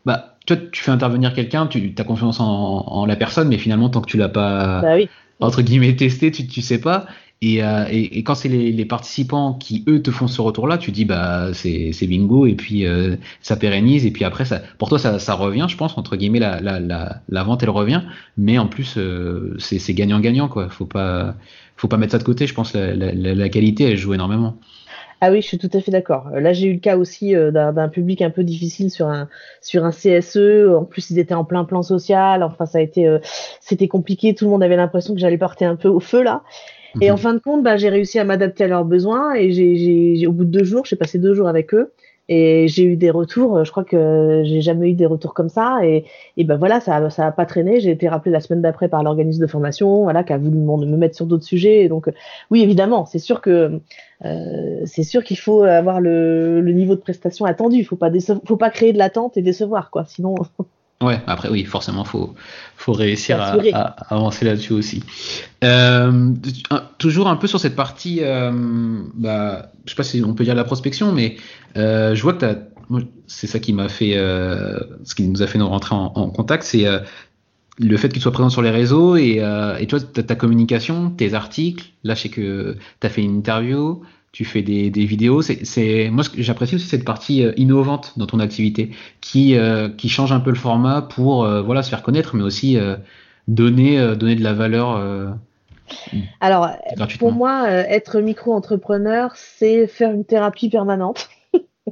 bah, toi, tu fais intervenir quelqu'un, tu as confiance en, en, la personne, mais finalement, tant que tu l'as pas. Bah oui entre guillemets testé, tu, tu sais pas. Euh, et, et, quand c'est les, les, participants qui eux te font ce retour-là, tu dis bah c'est bingo et puis euh, ça pérennise et puis après ça pour toi ça, ça revient, je pense entre guillemets la, la, la, vente elle revient, mais en plus euh, c'est gagnant-gagnant quoi. Faut pas faut pas mettre ça de côté. Je pense la, la, qualité elle joue énormément. Ah oui, je suis tout à fait d'accord. Là, j'ai eu le cas aussi d'un public un peu difficile sur un sur un CSE. En plus, ils étaient en plein plan social. Enfin, ça a été c'était compliqué. Tout le monde avait l'impression que j'allais porter un peu au feu là. Et en fin de compte, bah, j'ai réussi à m'adapter à leurs besoins et j'ai, au bout de deux jours, j'ai passé deux jours avec eux et j'ai eu des retours. Je crois que j'ai jamais eu des retours comme ça et, et ben voilà, ça, ça a pas traîné. J'ai été rappelé la semaine d'après par l'organisme de formation, voilà, qui a voulu me mettre sur d'autres sujets. Et donc, oui, évidemment, c'est sûr que euh, c'est sûr qu'il faut avoir le, le, niveau de prestation attendu. Il faut pas faut pas créer de l'attente et décevoir quoi. Sinon. Ouais, après oui, forcément, faut faut réussir à, avancer là-dessus aussi. Euh, toujours un peu sur cette partie, euh, bah, je sais pas si on peut dire la prospection, mais euh, je vois que c'est ça qui m'a fait, euh, ce qui nous a fait nous rentrer en, en contact, c'est le fait que tu sois présent sur les réseaux et, et toi, ta communication, tes articles. Là, je sais que tu as fait une interview tu fais des, des vidéos. C'est moi j'apprécie aussi cette partie euh, innovante dans ton activité qui euh, qui change un peu le format pour euh, voilà se faire connaître, mais aussi donner donner de la valeur. Alors pour moi, être micro-entrepreneur, c'est faire une thérapie permanente.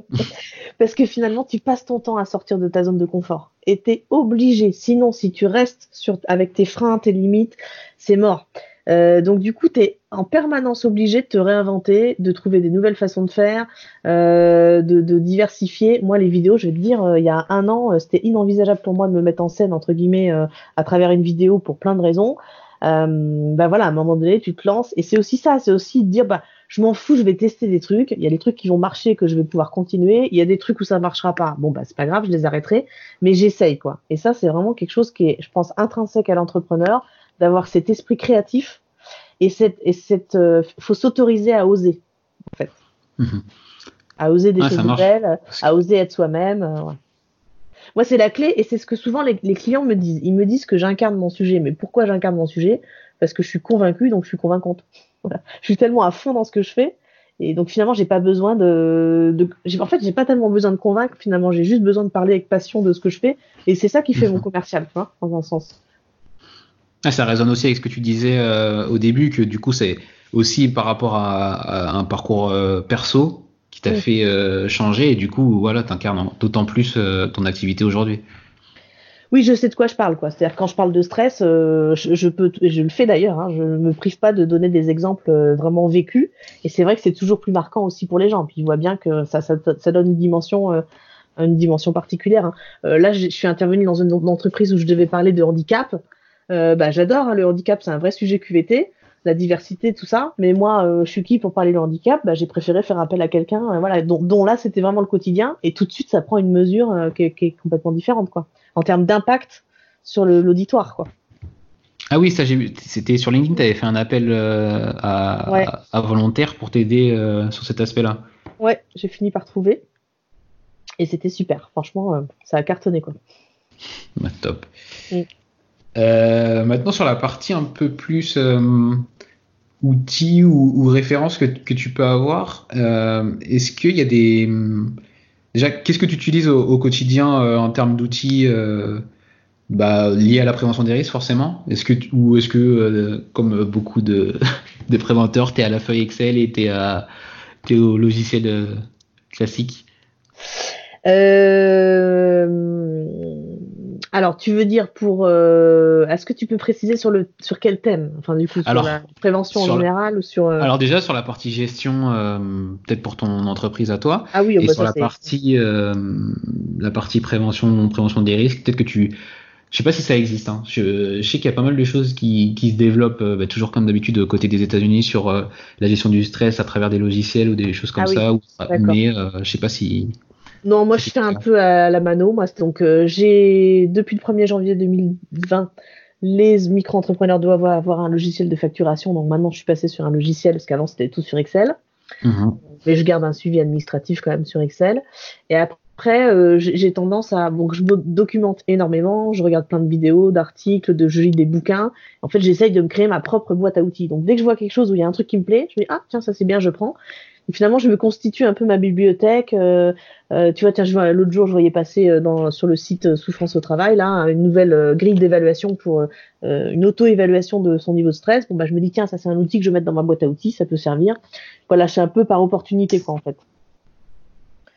Parce que finalement, tu passes ton temps à sortir de ta zone de confort. Et tu es obligé. Sinon, si tu restes sur, avec tes freins, tes limites, c'est mort. Euh, donc du coup, tu es en permanence obligé de te réinventer, de trouver des nouvelles façons de faire, euh, de, de, diversifier. Moi, les vidéos, je vais te dire, euh, il y a un an, euh, c'était inenvisageable pour moi de me mettre en scène, entre guillemets, à travers une vidéo pour plein de raisons. bah voilà, à un moment donné, tu te lances. Et c'est aussi ça, c'est aussi de dire, bah, je m'en fous, je vais tester des trucs. Il y a des trucs qui vont marcher, que je vais pouvoir continuer. Il y a des trucs où ça marchera pas. Bon, bah, c'est pas grave, je les arrêterai. Mais j'essaye, quoi. Et ça, c'est vraiment quelque chose qui est, je pense, intrinsèque à l'entrepreneur d'avoir cet esprit créatif et cette, et cette, euh, faut s'autoriser à oser, en fait, mhm. à oser des choses nouvelles, à oser être soi-même. Euh, Moi, c'est la clé et c'est ce que souvent les, les, clients me disent. Ils me disent que j'incarne mon sujet, mais pourquoi j'incarne mon sujet? Parce que je suis convaincue, donc je suis convaincante. Voilà. Je suis tellement à fond dans ce que je fais. Et donc finalement, j'ai pas besoin de, de en fait, j'ai pas tellement besoin de convaincre. Finalement, j'ai juste besoin de parler avec passion de ce que je fais. Et c'est ça qui fait mon mhm. commercial, hein, dans un sens. Ah, ça résonne aussi avec ce que tu disais euh, au début, que du coup, c'est aussi par rapport à, un parcours euh, perso qui t'a fait euh, changer et du coup, voilà, t'incarnes d'autant plus ton activité aujourd'hui. Oui, je sais de quoi je parle, quoi. C'est-à-dire quand je parle de stress, je, peux, je le fais d'ailleurs. Hein, je ne me prive pas de donner des exemples vraiment vécus, et c'est vrai que c'est toujours plus marquant aussi pour les gens. Puis ils voient bien que ça, ça, ça donne une dimension, une dimension particulière. Hein. là, je suis intervenue dans une, entreprise où je devais parler de handicap. Euh, bah, j'adore hein, le handicap, c'est un vrai sujet QVT, la diversité, tout ça. Mais moi, euh, je suis qui pour parler du handicap? Bah, J'ai préféré faire appel à quelqu'un, euh, voilà, dont, dont, là c'était vraiment le quotidien, et tout de suite ça prend une mesure qui, qui, est complètement différente, quoi, en termes d'impact sur l'auditoire, quoi. Ah oui, ça j'ai vu. C'était sur LinkedIn, tu avais fait un appel à, à, volontaires pour t'aider sur cet aspect-là. Ouais, j'ai fini par trouver. Et c'était super. Franchement, ça a cartonné quoi. Bah, top. Mm. Euh, maintenant, sur la partie un peu plus euh, outils ou, références que, tu peux avoir, euh, est-ce qu'il y a des. Déjà, qu'est-ce que tu utilises au, quotidien en termes d'outils bah, liés à la prévention des risques, forcément? Est-ce que Ou est-ce que, comme beaucoup de, de préventeurs, tu es à la feuille Excel et tu es, au logiciel classique? Alors, tu veux dire pour. Euh, est-ce que tu peux préciser sur, le, sur quel thème? Enfin, du coup, sur la prévention en général ou sur. Euh, alors, déjà, sur la partie gestion, euh, peut-être pour ton entreprise à toi. Ah oui, Et sur la partie, la partie prévention, prévention des risques, peut-être que tu. Je sais pas si ça existe. Hein. Je, sais qu'il y a pas mal de choses qui, qui se développent, bah, toujours comme d'habitude, côté des États-Unis, sur la gestion du stress à travers des logiciels ou des choses comme ah ça. mais je sais pas si non, moi je fais un peu à la mano. Moi, donc euh, j'ai depuis le 1er janvier 2020, les micro-entrepreneurs doivent avoir un logiciel de facturation. Donc maintenant, je suis passé sur un logiciel parce qu'avant c'était tout sur Excel. Mhm. Mais je garde un suivi administratif quand même sur Excel. Et après, euh, j'ai tendance à donc je me documente énormément. Je regarde plein de vidéos, d'articles, de je lis des bouquins. En fait, j'essaye de me créer ma propre boîte à outils. Donc dès que je vois quelque chose où il y a un truc qui me plaît, je me dis ah tiens ça c'est bien, je prends finalement, je me constitue un peu ma bibliothèque. Euh, euh, tu vois, tiens, l'autre jour, je voyais passer euh, dans, sur le site Souffrance au travail, là, une nouvelle grille d'évaluation pour une auto-évaluation de son niveau de stress. Bon, bah, je me dis, tiens, ça, c'est un outil que je vais mettre dans ma boîte à outils, ça peut servir. Voilà, c'est un peu par opportunité, quoi, en fait.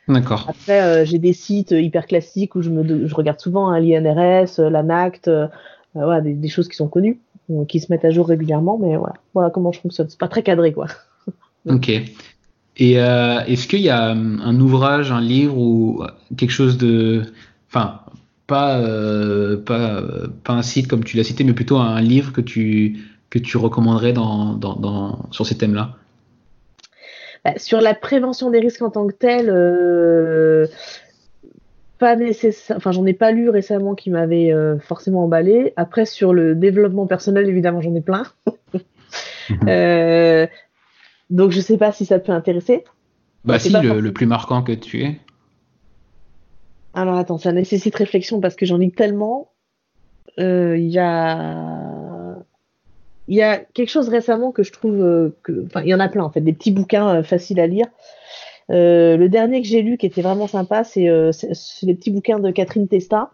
D'accord. Après, j'ai des sites hyper classiques où je, me, je regarde souvent hein, l'INRS, l'ANACT, voilà, des, des, choses qui sont connues, qui se mettent à jour régulièrement, mais voilà, voilà comment je fonctionne. C'est pas très cadré, quoi. ok. Et euh, est-ce qu'il y a hum, un ouvrage, un livre ou quelque chose de, enfin, pas euh, pas pas un site comme tu l'as cité, mais plutôt un livre que tu que tu recommanderais dans, dans, dans sur ces thèmes-là? Bah, Sur la prévention des risques en tant que tel, euh, pas nécessaire. Enfin, j'en ai pas lu récemment qui m'avait euh, forcément emballé. Après, sur le développement personnel, évidemment, j'en ai plein. euh, donc je sais pas si ça peut intéresser. Bah si, le, plus marquant que tu es. Alors attends, ça nécessite réflexion parce que j'en lis tellement. Euh, il y a il y a quelque chose récemment que je trouve euh, que enfin il y en a plein en fait des petits bouquins euh, faciles à lire. le dernier que j'ai lu qui était vraiment sympa c'est les petits bouquins de Catherine Testa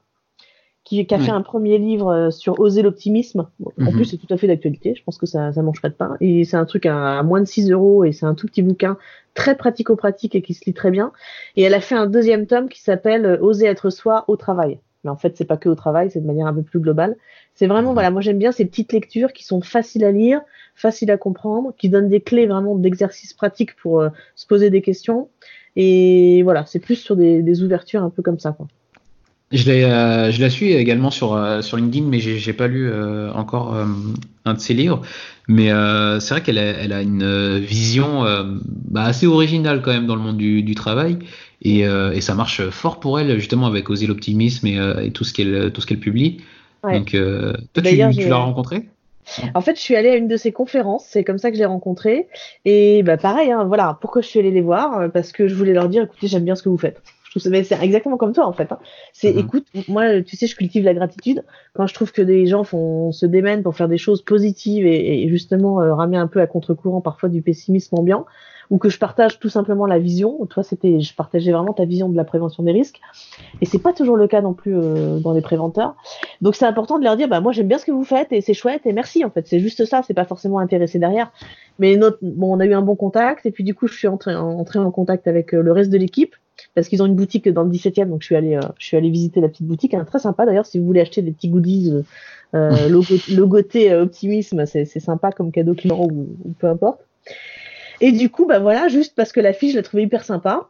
qui, a fait un premier livre euh, sur oser l'optimisme. En mhm. plus, c'est tout à fait d'actualité. Je pense que ça, ça mange pas de pain. Et c'est un truc à, moins de 6 euros et c'est un tout petit bouquin très pratico-pratique et qui se lit très bien. Et elle a fait un deuxième tome qui s'appelle euh, Oser être soi au travail. mais en fait c'est pas que au travail, c'est de manière un peu plus globale. C'est vraiment voilà, moi j'aime bien ces petites lectures qui sont faciles à lire, faciles à comprendre, qui donnent des clés vraiment d'exercices pratiques pour euh, se poser des questions. Et voilà, c'est plus sur des, des, ouvertures un peu comme ça. Quoi. Je, euh, je la suis également sur, euh, sur LinkedIn, mais j'ai pas lu euh, encore un de ses livres. Mais c'est vrai qu'elle a, elle a une vision bah, assez originale quand même dans le monde du, du travail. Et, et, ça marche fort pour elle, justement, avec Oser l'optimisme et, et, tout ce qu'elle qu'elle publie. Donc, toi, tu, tu l'as rencontré en fait, je suis allée à une de ses conférences, c'est comme ça que je l'ai rencontré. Et bah pareil, hein, voilà, pourquoi je suis allée les voir? Parce que je voulais leur dire, écoutez, j'aime bien ce que vous faites c'est exactement comme toi en fait. Hein. C'est mhm. écoute, moi tu sais, je cultive la gratitude. Quand je trouve que des gens font se démènent pour faire des choses positives et, justement euh, ramener un peu à contre-courant parfois du pessimisme ambiant, ou que je partage tout simplement la vision. Toi, c'était, je partageais vraiment ta vision de la prévention des risques, et c'est pas toujours le cas non plus euh, dans les préventeurs. Donc c'est important de leur dire, bah moi j'aime bien ce que vous faites et c'est chouette et merci en fait. C'est juste ça, c'est pas forcément intéressé derrière. Mais notre, bon, on a eu un bon contact et puis du coup je suis entré, entré en contact avec euh, le reste de l'équipe parce qu'ils ont une boutique dans le 17e, donc je suis allée, euh, je suis allée visiter la petite boutique, hein, très sympa d'ailleurs si vous voulez acheter des petits goodies euh, euh logo, euh, optimisme, c'est sympa comme cadeau client ou, ou, peu importe. Et du coup, bah voilà, juste parce que la fille, je l'ai trouvée hyper sympa.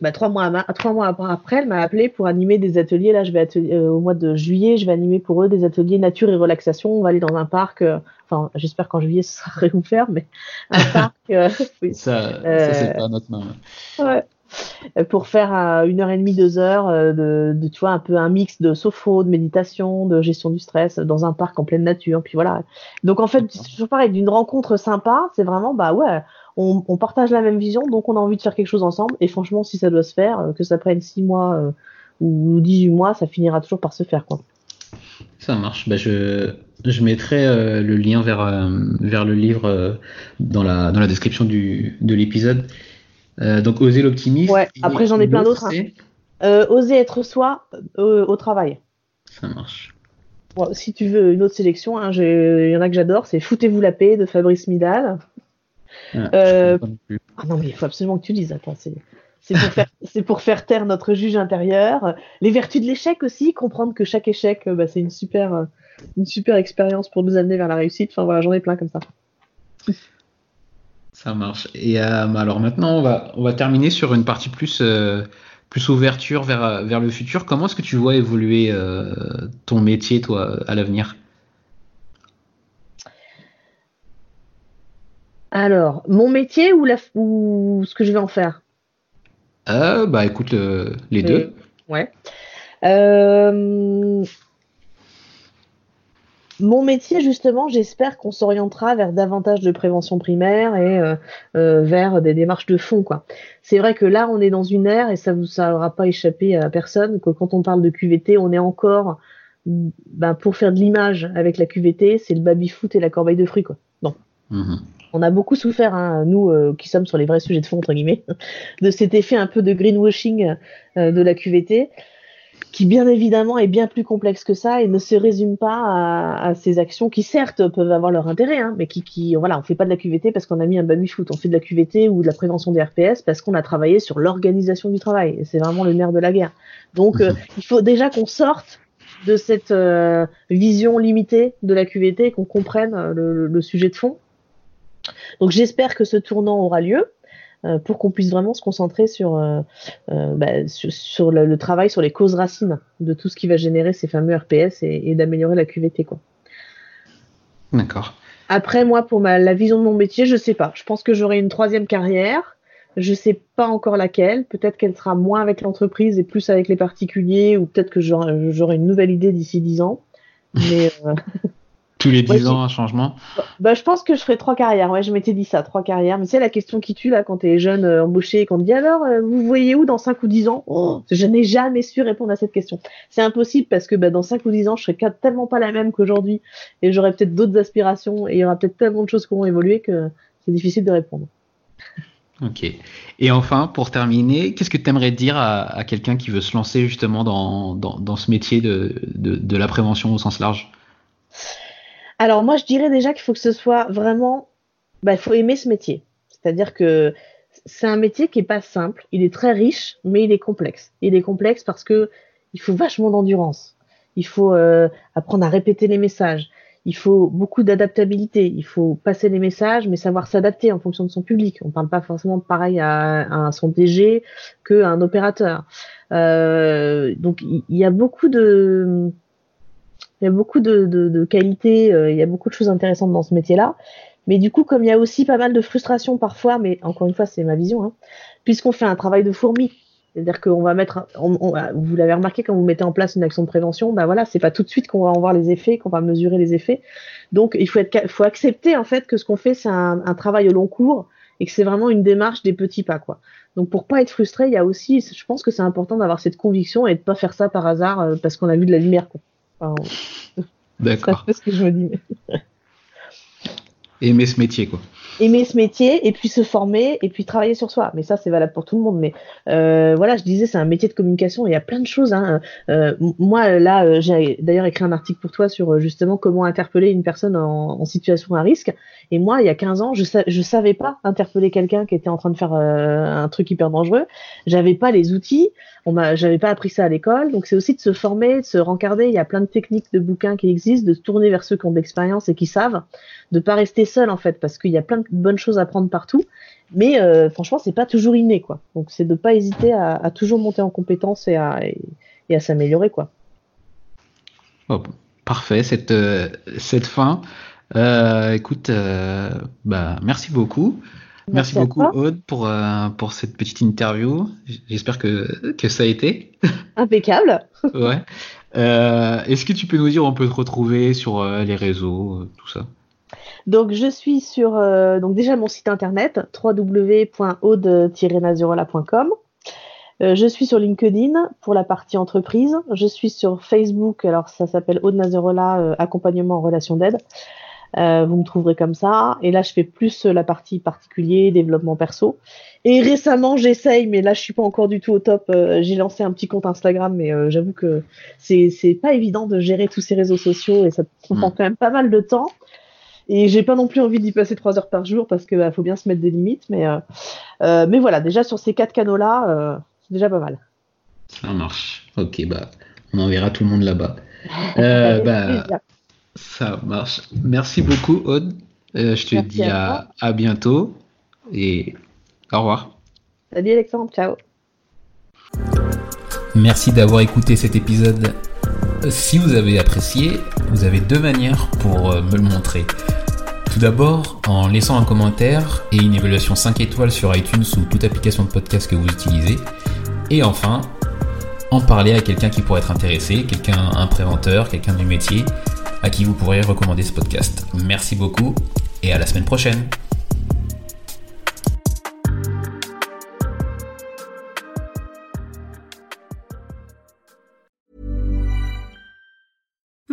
Bah, trois mois, trois mois après, elle m'a appelé pour animer des ateliers. Là, je vais atelier, au mois de juillet, je vais animer pour eux des ateliers nature et relaxation. On va aller dans un parc. enfin, j'espère qu'en juillet, ce sera réouvert, mais un parc. oui. Ça, ça c'est pas notre main. Ouais. Euh, pour faire une heure et demie, deux heures euh, de, de, tu vois, un peu un mix de sophro, de méditation, de gestion du stress dans un parc en pleine nature. Puis voilà. Donc en fait, c'est toujours pareil, d'une rencontre sympa, c'est vraiment, bah ouais, on, on, partage la même vision, donc on a envie de faire quelque chose ensemble. Et franchement, si ça doit se faire, euh, que ça prenne six mois ou 18 mois, ça finira toujours par se faire, quoi. Ça marche. Bah, je, je mettrai le lien vers, vers le livre dans, la, dans la description du, de l'épisode. Euh, donc oser l'optimisme. Ouais, après j'en ai plein d'autres. Hein. Euh, oser être soi euh, au travail. Ça marche. si tu veux une autre sélection, hein, il y en a que j'adore, c'est Foutez-vous la paix de Fabrice Midal. Ah, ah non, mais il faut absolument que tu lises. Attends, c'est. pour, faire, pour faire taire notre juge intérieur. Les vertus de l'échec aussi, comprendre que chaque échec, bah, c'est une super, une super expérience pour nous amener vers la réussite. Enfin voilà, j'en ai plein comme ça. Ça marche. Et euh, alors maintenant, on va, on va terminer sur une partie plus, euh, plus ouverture vers, vers le futur. Comment est-ce que tu vois évoluer euh, ton métier, toi, à l'avenir? Alors, mon métier ou, la, ou ce que je vais en faire? Bah écoute, les deux. Ouais. Mon métier, justement, j'espère qu'on s'orientera vers davantage de prévention primaire et euh, euh, vers des démarches de fond. quoi. C'est vrai que là, on est dans une ère, et ça aura pas échappé à personne, que quand on parle de QVT, on est encore, ben, pour faire de l'image avec la QVT, c'est le baby-foot et la corbeille de fruits. Quoi. Bon. Mm-hmm. On a beaucoup souffert, hein, nous euh, qui sommes sur les vrais sujets de fond, entre guillemets, de cet effet un peu de greenwashing de la QVT qui bien évidemment est bien plus complexe que ça et ne se résume pas à, ces actions qui certes peuvent avoir leur intérêt, hein, mais qui, qui voilà, on fait pas de la QVT parce qu'on a mis un baby foot, on fait de la QVT ou de la prévention des RPS parce qu'on a travaillé sur l'organisation du travail. C'est vraiment le nerf de la guerre. Donc euh, il faut déjà qu'on sorte de cette euh, vision limitée de la QVT et qu'on comprenne euh, le, le, sujet de fond. Donc j'espère que ce tournant aura lieu. Euh, pour qu'on puisse vraiment se concentrer sur, euh, euh, bah, sur, le, travail sur les causes racines de tout ce qui va générer ces fameux RPS et, d'améliorer la QVT. Quoi. D'accord. Après, moi, pour ma, la vision de mon métier, je sais pas. Je pense que j'aurai une troisième carrière. Je sais pas encore laquelle. Peut-être qu'elle sera moins avec l'entreprise et plus avec les particuliers, ou peut-être que j'aurai une nouvelle idée d'ici dix ans. Mais Tous les 10 ans, un changement bah, Je pense que je ferai trois carrières. Ouais, je m'étais dit ça, trois carrières. Mais c'est la question qui tue là quand tu es jeune euh, embauché et qu'on te dit alors, euh, vous voyez où dans 5 ou 10 ans? Oh, Je n'ai jamais su répondre à cette question. C'est impossible parce que bah, dans 5 ou 10 ans, je serai tellement pas la même qu'aujourd'hui et j'aurai peut-être d'autres aspirations et il y aura peut-être tellement de choses qui vont évoluer que c'est difficile de répondre. Ok. Et enfin, pour terminer, qu'est-ce que tu aimerais dire à, à quelqu'un qui veut se lancer justement dans, dans, dans ce métier de, de, de la prévention au sens large? Alors moi, je dirais déjà qu'il faut que ce soit vraiment, bah, il faut aimer ce métier. C'est-à-dire que c'est un métier qui est pas simple. Il est très riche, mais il est complexe. Il est complexe parce que il faut vachement d'endurance. Il faut euh, apprendre à répéter les messages. Il faut beaucoup d'adaptabilité. Il faut passer les messages, mais savoir s'adapter en fonction de son public. On parle pas forcément pareil à, à son DG qu'à un opérateur. Euh, donc il y, a beaucoup de il y a beaucoup de, de, de qualités, euh, il y a beaucoup de choses intéressantes dans ce métier-là. Mais du coup, comme il y a aussi pas mal de frustration parfois, mais encore une fois, c'est ma vision, hein, puisqu'on fait un travail de fourmi, c'est-à-dire qu'on va mettre, on, vous l'avez remarqué quand vous mettez en place une action de prévention, ben voilà, c'est pas tout de suite qu'on va en voir les effets, qu'on va mesurer les effets. Donc il faut être, faut accepter en fait que ce qu'on fait c'est un, un, travail au long cours et que c'est vraiment une démarche des petits pas quoi. Donc pour pas être frustré, il y a aussi, je pense que c'est important d'avoir cette conviction et de pas faire ça par hasard euh, parce qu'on a vu de la lumière quoi. Enfin, D'accord. C'est ce que je me dis. Aimer ce métier, quoi. Aimer ce métier et puis se former et puis travailler sur soi. Mais ça, c'est valable pour tout le monde. Mais euh, voilà, je disais, c'est un métier de communication. Il y a plein de choses. Hein. Euh, moi, là, euh, j'ai d'ailleurs écrit un article pour toi sur euh, justement comment interpeller une personne en, situation à risque. Et moi, il y a 15 ans, je, sa savais pas interpeller quelqu'un qui était en train de faire euh, un truc hyper dangereux. J'avais pas les outils. On m'a, j'avais pas appris ça à l'école. Donc, c'est aussi de se former, de se rencarder. Il y a plein de techniques de bouquins qui existent, de se tourner vers ceux qui ont de l'expérience et qui savent, de pas rester seul en fait, parce qu'il y a plein de bonnes choses à prendre partout. Mais euh, franchement, c'est pas toujours inné, quoi. Donc, c'est de pas hésiter à, à, toujours monter en compétence et à, et, et à s'améliorer, quoi. Oh, parfait, cette, euh, cette fin. Euh, écoute, euh, bah, merci beaucoup. Merci, merci beaucoup, Aude, pour, pour cette petite interview. J'espère que, que ça a été. Impeccable. ouais. Est-ce que tu peux nous dire où on peut te retrouver sur les réseaux, tout ça? Donc je suis sur euh, donc déjà mon site internet www.aude-nazurola.com. Euh, je suis sur LinkedIn pour la partie entreprise. Je suis sur Facebook, alors ça s'appelle Aude Nazurola euh, accompagnement en relation d'aide. Euh, vous me trouverez comme ça. Et là, je fais plus la partie particulier, développement perso. Et récemment, j'essaye, mais là, je suis pas encore du tout au top. Euh, j'ai lancé un petit compte Instagram, mais euh, j'avoue que c'est c'est pas évident de gérer tous ces réseaux sociaux et ça prend mmh. quand même pas mal de temps. Et j'ai pas non plus envie d'y passer trois heures par jour parce que bah, faut bien se mettre des limites. Mais euh, euh, mais voilà, déjà sur ces quatre canaux-là, euh, c'est déjà pas mal. Ça marche. Ok, bah on enverra tout le monde là-bas. bah, ça marche. Merci beaucoup, Aude. je te Merci dis à, à, à bientôt et au revoir. Salut Alexandre, ciao. Merci d'avoir écouté cet épisode. Si vous avez apprécié, vous avez deux manières pour me le montrer. Tout d'abord, en laissant un commentaire et une évaluation 5 étoiles sur iTunes ou toute application de podcast que vous utilisez. Et enfin, en parler à quelqu'un qui pourrait être intéressé, quelqu'un, un préventeur, quelqu'un du métier, à qui vous pourriez recommander ce podcast. Merci beaucoup et à la semaine prochaine.